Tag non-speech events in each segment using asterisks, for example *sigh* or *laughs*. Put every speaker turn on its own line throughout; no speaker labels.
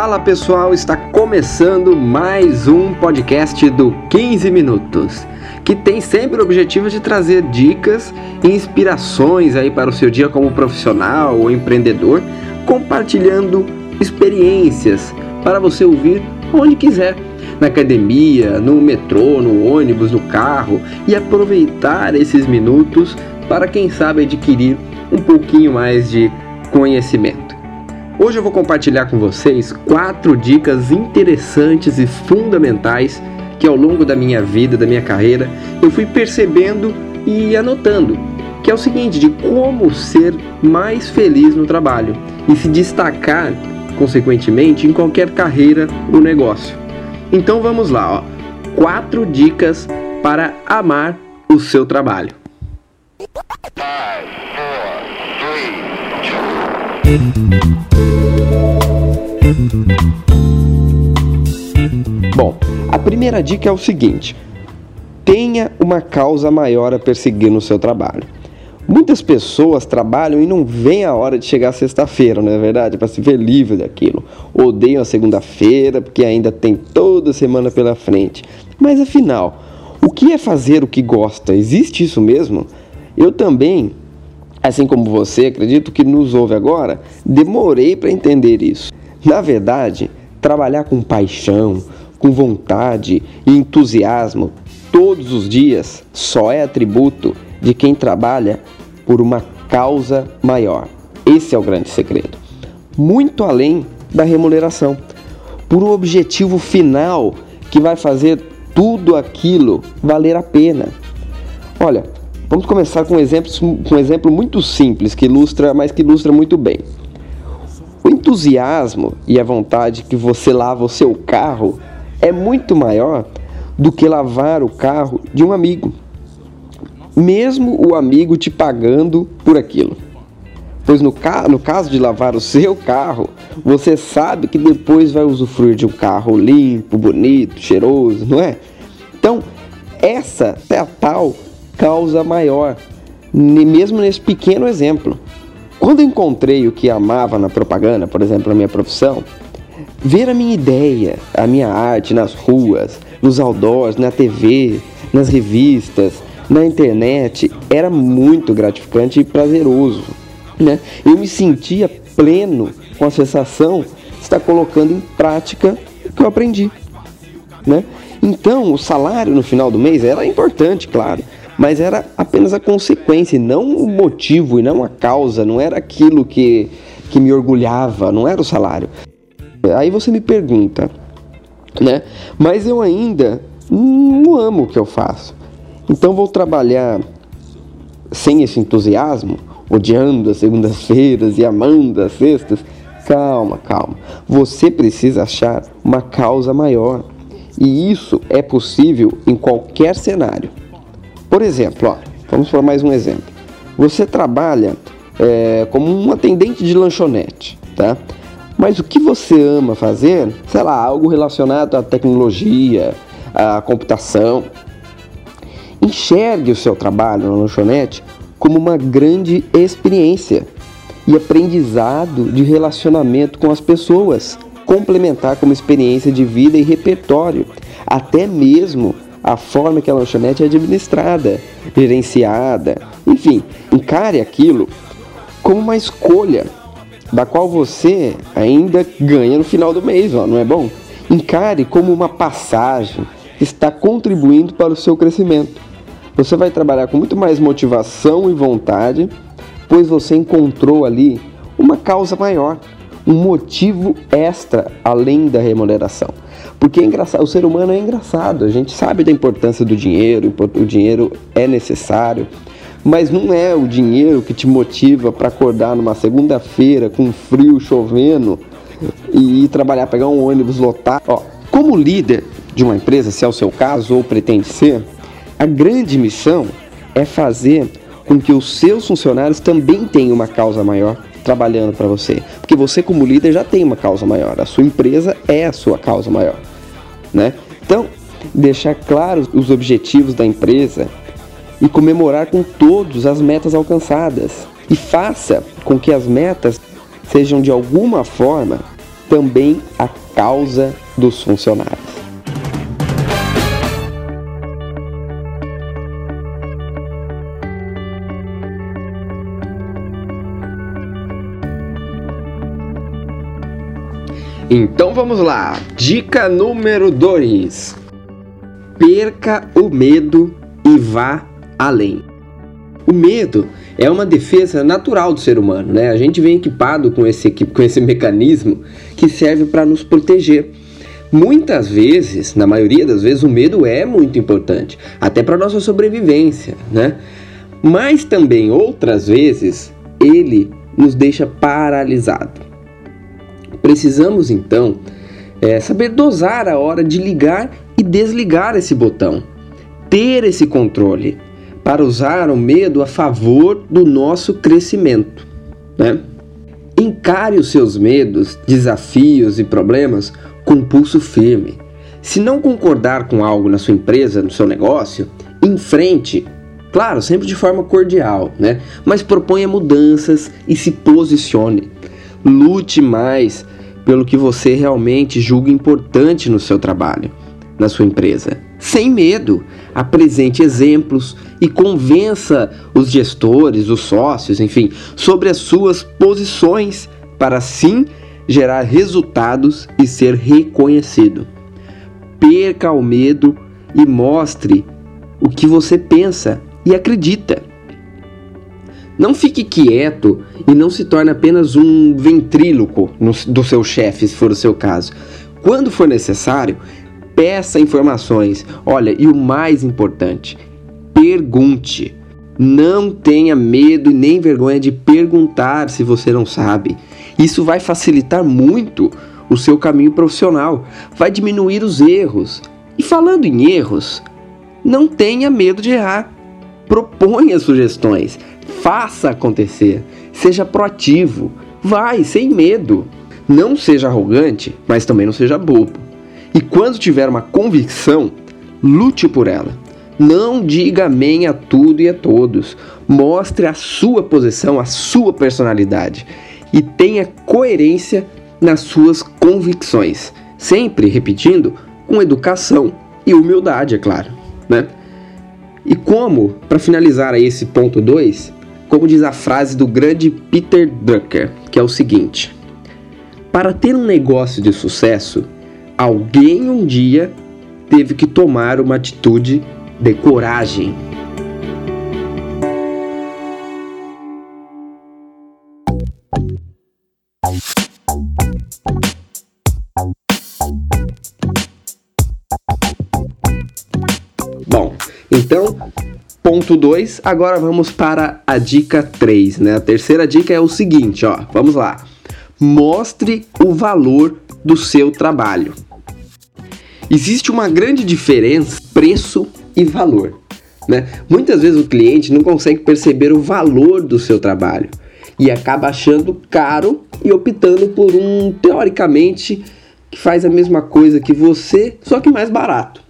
Fala pessoal, está começando mais um podcast do 15 Minutos, que tem sempre o objetivo de trazer dicas e inspirações aí para o seu dia como profissional ou empreendedor, compartilhando experiências para você ouvir onde quiser, na academia, no metrô, no ônibus, no carro e aproveitar esses minutos para quem sabe adquirir um pouquinho mais de conhecimento. Hoje eu vou compartilhar com vocês quatro dicas interessantes e fundamentais que ao longo da minha vida, da minha carreira, eu fui percebendo e anotando. Que é o seguinte, de como ser mais feliz no trabalho e se destacar, consequentemente, em qualquer carreira ou negócio. Então vamos lá, ó. Quatro dicas para amar o seu trabalho. Bom, a primeira dica é o seguinte: tenha uma causa maior a perseguir no seu trabalho. Muitas pessoas trabalham e não vêm a hora de chegar sexta-feira, não é verdade? Para se ver livre daquilo. Odeiam a segunda-feira porque ainda tem toda semana pela frente. Mas afinal, o que é fazer o que gosta? Existe isso mesmo? Eu também, assim como você, acredito que nos ouve agora, demorei para entender isso. Na verdade, trabalhar com paixão, com vontade e entusiasmo todos os dias só é atributo de quem trabalha por uma causa maior. Esse é o grande segredo. Muito além da remuneração, por um objetivo final que vai fazer tudo aquilo valer a pena. Olha, vamos começar com um exemplo, com um exemplo muito simples que ilustra, mas que ilustra muito bem. O entusiasmo e a vontade que você lava o seu carro é muito maior do que lavar o carro de um amigo, mesmo o amigo te pagando por aquilo. Pois no, ca no caso de lavar o seu carro, você sabe que depois vai usufruir de um carro limpo, bonito, cheiroso, não é? Então, essa é a tal causa maior, mesmo nesse pequeno exemplo. Quando encontrei o que amava na propaganda, por exemplo, na minha profissão, ver a minha ideia, a minha arte nas ruas, nos outdoors, na TV, nas revistas, na internet, era muito gratificante e prazeroso. Né? Eu me sentia pleno com a sensação de estar colocando em prática o que eu aprendi. Né? Então, o salário no final do mês era importante, claro, mas era apenas a consequência, não o motivo, e não a causa, não era aquilo que, que me orgulhava, não era o salário. Aí você me pergunta, né? Mas eu ainda não amo o que eu faço. Então vou trabalhar sem esse entusiasmo, odiando as segundas-feiras e amando as sextas. Calma, calma. Você precisa achar uma causa maior. E isso é possível em qualquer cenário. Por exemplo, ó, vamos para mais um exemplo. Você trabalha é, como um atendente de lanchonete, tá? Mas o que você ama fazer, sei lá, algo relacionado à tecnologia, à computação. Enxergue o seu trabalho na lanchonete como uma grande experiência e aprendizado de relacionamento com as pessoas, complementar como experiência de vida e repertório, até mesmo a forma que a lanchonete é administrada, gerenciada, enfim, encare aquilo como uma escolha da qual você ainda ganha no final do mês, ó, não é bom? Encare como uma passagem que está contribuindo para o seu crescimento. Você vai trabalhar com muito mais motivação e vontade, pois você encontrou ali uma causa maior, um motivo extra além da remuneração. Porque é engraçado, o ser humano é engraçado, a gente sabe da importância do dinheiro, o dinheiro é necessário, mas não é o dinheiro que te motiva para acordar numa segunda-feira com frio chovendo e ir trabalhar, pegar um ônibus lotado. Ó, como líder de uma empresa, se é o seu caso ou pretende ser, a grande missão é fazer com que os seus funcionários também tenham uma causa maior trabalhando para você. Porque você como líder já tem uma causa maior, a sua empresa é a sua causa maior, né? Então, deixar claros os objetivos da empresa e comemorar com todos as metas alcançadas. E faça com que as metas sejam de alguma forma também a causa dos funcionários. Então vamos lá. Dica número 2: Perca o medo e vá além. O medo é uma defesa natural do ser humano, né? A gente vem equipado com esse, com esse mecanismo que serve para nos proteger. Muitas vezes, na maioria das vezes, o medo é muito importante, até para nossa sobrevivência, né? Mas também outras vezes ele nos deixa paralisado. Precisamos então é, saber dosar a hora de ligar e desligar esse botão, ter esse controle para usar o medo a favor do nosso crescimento. Né? Encare os seus medos, desafios e problemas com pulso firme. Se não concordar com algo na sua empresa, no seu negócio, enfrente, claro, sempre de forma cordial, né? Mas proponha mudanças e se posicione. Lute mais pelo que você realmente julga importante no seu trabalho, na sua empresa. Sem medo, apresente exemplos e convença os gestores, os sócios, enfim, sobre as suas posições para assim gerar resultados e ser reconhecido. Perca o medo e mostre o que você pensa e acredita. Não fique quieto e não se torne apenas um ventríloco no, do seu chefe, se for o seu caso. Quando for necessário, peça informações. Olha, e o mais importante, pergunte. Não tenha medo e nem vergonha de perguntar se você não sabe. Isso vai facilitar muito o seu caminho profissional, vai diminuir os erros. E falando em erros, não tenha medo de errar. Proponha sugestões, Faça acontecer. Seja proativo. Vai, sem medo. Não seja arrogante, mas também não seja bobo. E quando tiver uma convicção, lute por ela. Não diga amém a tudo e a todos. Mostre a sua posição, a sua personalidade e tenha coerência nas suas convicções. Sempre repetindo com educação e humildade, é claro, né? E como, para finalizar esse ponto 2, como diz a frase do grande Peter Drucker, que é o seguinte: Para ter um negócio de sucesso, alguém um dia teve que tomar uma atitude de coragem. Bom, então Ponto 2, agora vamos para a dica 3, né? A terceira dica é o seguinte, ó, vamos lá. Mostre o valor do seu trabalho. Existe uma grande diferença preço e valor, né? Muitas vezes o cliente não consegue perceber o valor do seu trabalho e acaba achando caro e optando por um teoricamente que faz a mesma coisa que você, só que mais barato.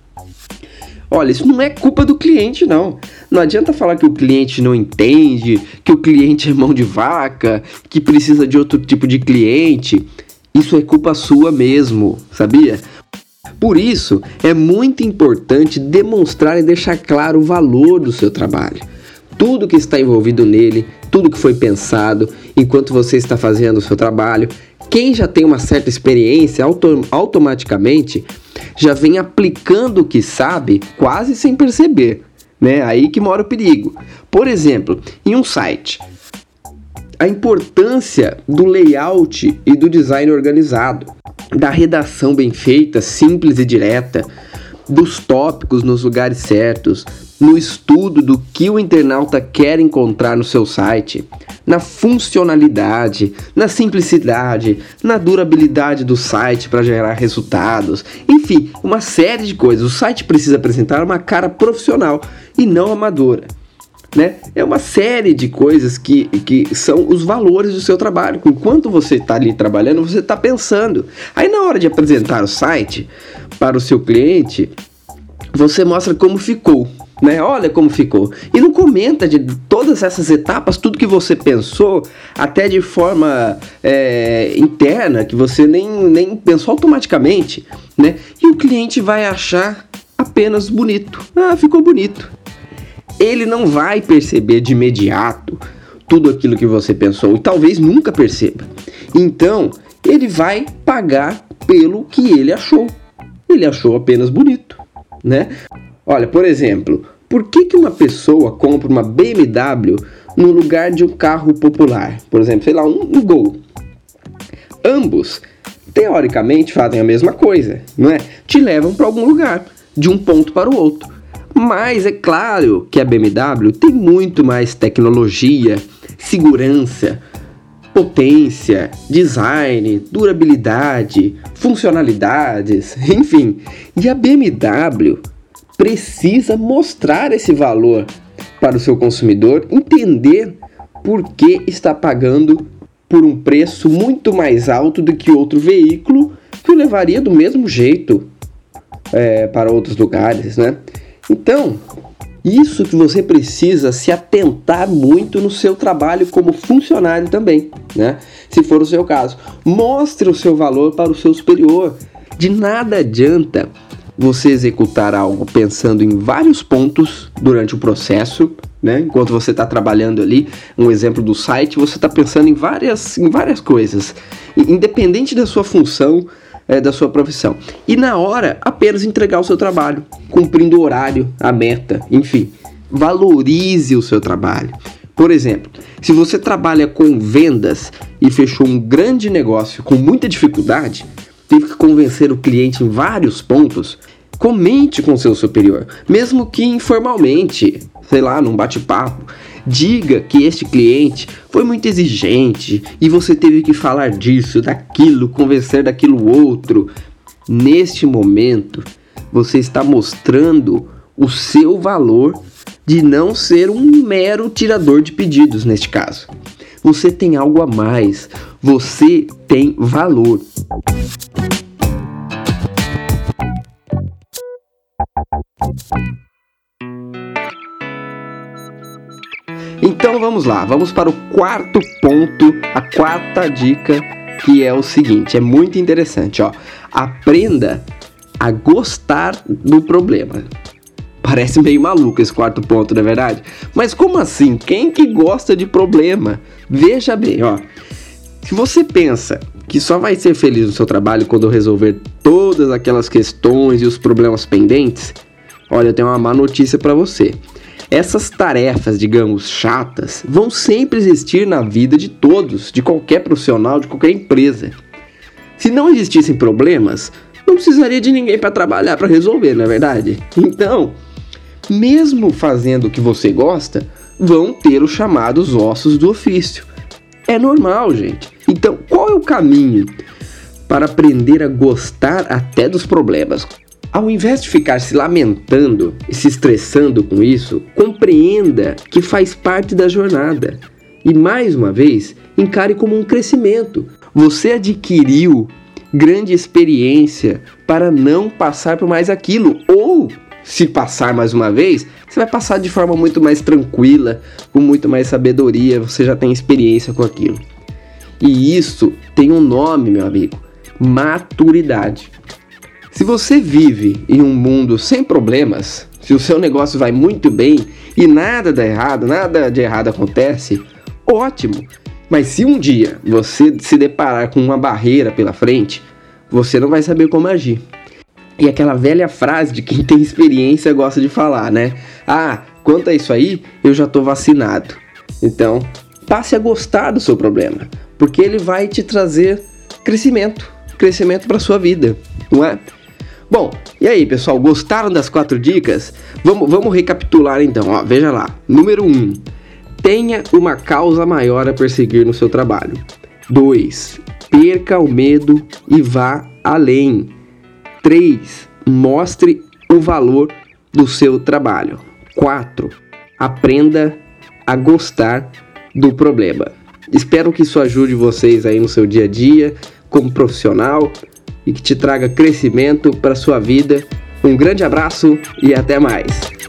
Olha, isso não é culpa do cliente, não. Não adianta falar que o cliente não entende, que o cliente é mão de vaca, que precisa de outro tipo de cliente. Isso é culpa sua mesmo, sabia? Por isso, é muito importante demonstrar e deixar claro o valor do seu trabalho. Tudo que está envolvido nele, tudo que foi pensado enquanto você está fazendo o seu trabalho. Quem já tem uma certa experiência, auto automaticamente já vem aplicando o que sabe quase sem perceber, né? Aí que mora o perigo. Por exemplo, em um site, a importância do layout e do design organizado, da redação bem feita, simples e direta, dos tópicos nos lugares certos, no estudo do que o internauta quer encontrar no seu site, na funcionalidade, na simplicidade, na durabilidade do site para gerar resultados, enfim, uma série de coisas. O site precisa apresentar uma cara profissional e não amadora. Né? É uma série de coisas que, que são os valores do seu trabalho. Enquanto você está ali trabalhando, você está pensando. Aí, na hora de apresentar o site para o seu cliente, você mostra como ficou né? Olha como ficou. E não comenta de todas essas etapas, tudo que você pensou, até de forma é, interna, que você nem, nem pensou automaticamente, né? E o cliente vai achar apenas bonito. Ah, ficou bonito. Ele não vai perceber de imediato tudo aquilo que você pensou e talvez nunca perceba. Então, ele vai pagar pelo que ele achou. Ele achou apenas bonito, né? Olha, por exemplo, por que, que uma pessoa compra uma BMW no lugar de um carro popular? Por exemplo, sei lá, um, um Gol. Ambos, teoricamente, fazem a mesma coisa, não é? Te levam para algum lugar, de um ponto para o outro. Mas é claro que a BMW tem muito mais tecnologia, segurança, potência, design, durabilidade, funcionalidades, *laughs* enfim. E a BMW precisa mostrar esse valor para o seu consumidor, entender por que está pagando por um preço muito mais alto do que outro veículo que o levaria do mesmo jeito é, para outros lugares, né? Então, isso que você precisa se atentar muito no seu trabalho como funcionário também, né? Se for o seu caso, mostre o seu valor para o seu superior. De nada adianta você executar algo pensando em vários pontos durante o processo, né? Enquanto você está trabalhando ali, um exemplo do site, você está pensando em várias, em várias coisas, independente da sua função, é, da sua profissão. E na hora, apenas entregar o seu trabalho, cumprindo o horário, a meta, enfim. Valorize o seu trabalho. Por exemplo, se você trabalha com vendas e fechou um grande negócio com muita dificuldade, teve que convencer o cliente em vários pontos, comente com seu superior, mesmo que informalmente, sei lá, num bate-papo. Diga que este cliente foi muito exigente e você teve que falar disso, daquilo, convencer daquilo outro. Neste momento, você está mostrando o seu valor de não ser um mero tirador de pedidos neste caso. Você tem algo a mais, você tem valor. Então vamos lá, vamos para o quarto ponto, a quarta dica, que é o seguinte, é muito interessante, ó. Aprenda a gostar do problema. Parece meio maluco esse quarto ponto, não é verdade? Mas como assim? Quem que gosta de problema? Veja bem, ó. Se você pensa que só vai ser feliz no seu trabalho quando resolver todas aquelas questões e os problemas pendentes, olha, eu tenho uma má notícia para você. Essas tarefas, digamos, chatas, vão sempre existir na vida de todos, de qualquer profissional, de qualquer empresa. Se não existissem problemas, não precisaria de ninguém para trabalhar para resolver, não é verdade? *laughs* Então, mesmo fazendo o que você gosta, vão ter os chamados ossos do ofício. É normal, gente. Então, qual é o caminho para aprender a gostar até dos problemas? Ao invés de ficar se lamentando e se estressando com isso, compreenda que faz parte da jornada. E mais uma vez, encare como um crescimento. Você adquiriu grande experiência para não passar por mais aquilo ou se passar mais uma vez, você vai passar de forma muito mais tranquila, com muito mais sabedoria, você já tem experiência com aquilo. E isso tem um nome, meu amigo: maturidade. Se você vive em um mundo sem problemas, se o seu negócio vai muito bem e nada dá errado, nada de errado acontece, ótimo. Mas se um dia você se deparar com uma barreira pela frente, você não vai saber como agir. E aquela velha frase de quem *laughs* tem experiência gosta de falar, né? Ah, quanto a isso aí, eu já tô vacinado. Então, passe a gostar do seu problema, porque ele vai te trazer crescimento, crescimento para sua vida, não é? Bom, e aí pessoal, gostaram das quatro dicas? Vamos, vamos recapitular então, ó, veja lá. Número 1. Um, tenha uma causa maior a perseguir no seu trabalho. 2. Perca o medo e vá além. 3. Mostre o valor do seu trabalho. 4. Aprenda a gostar do problema. Espero que isso ajude vocês aí no seu dia a dia, como profissional, e que te traga crescimento para sua vida. Um grande abraço e até mais.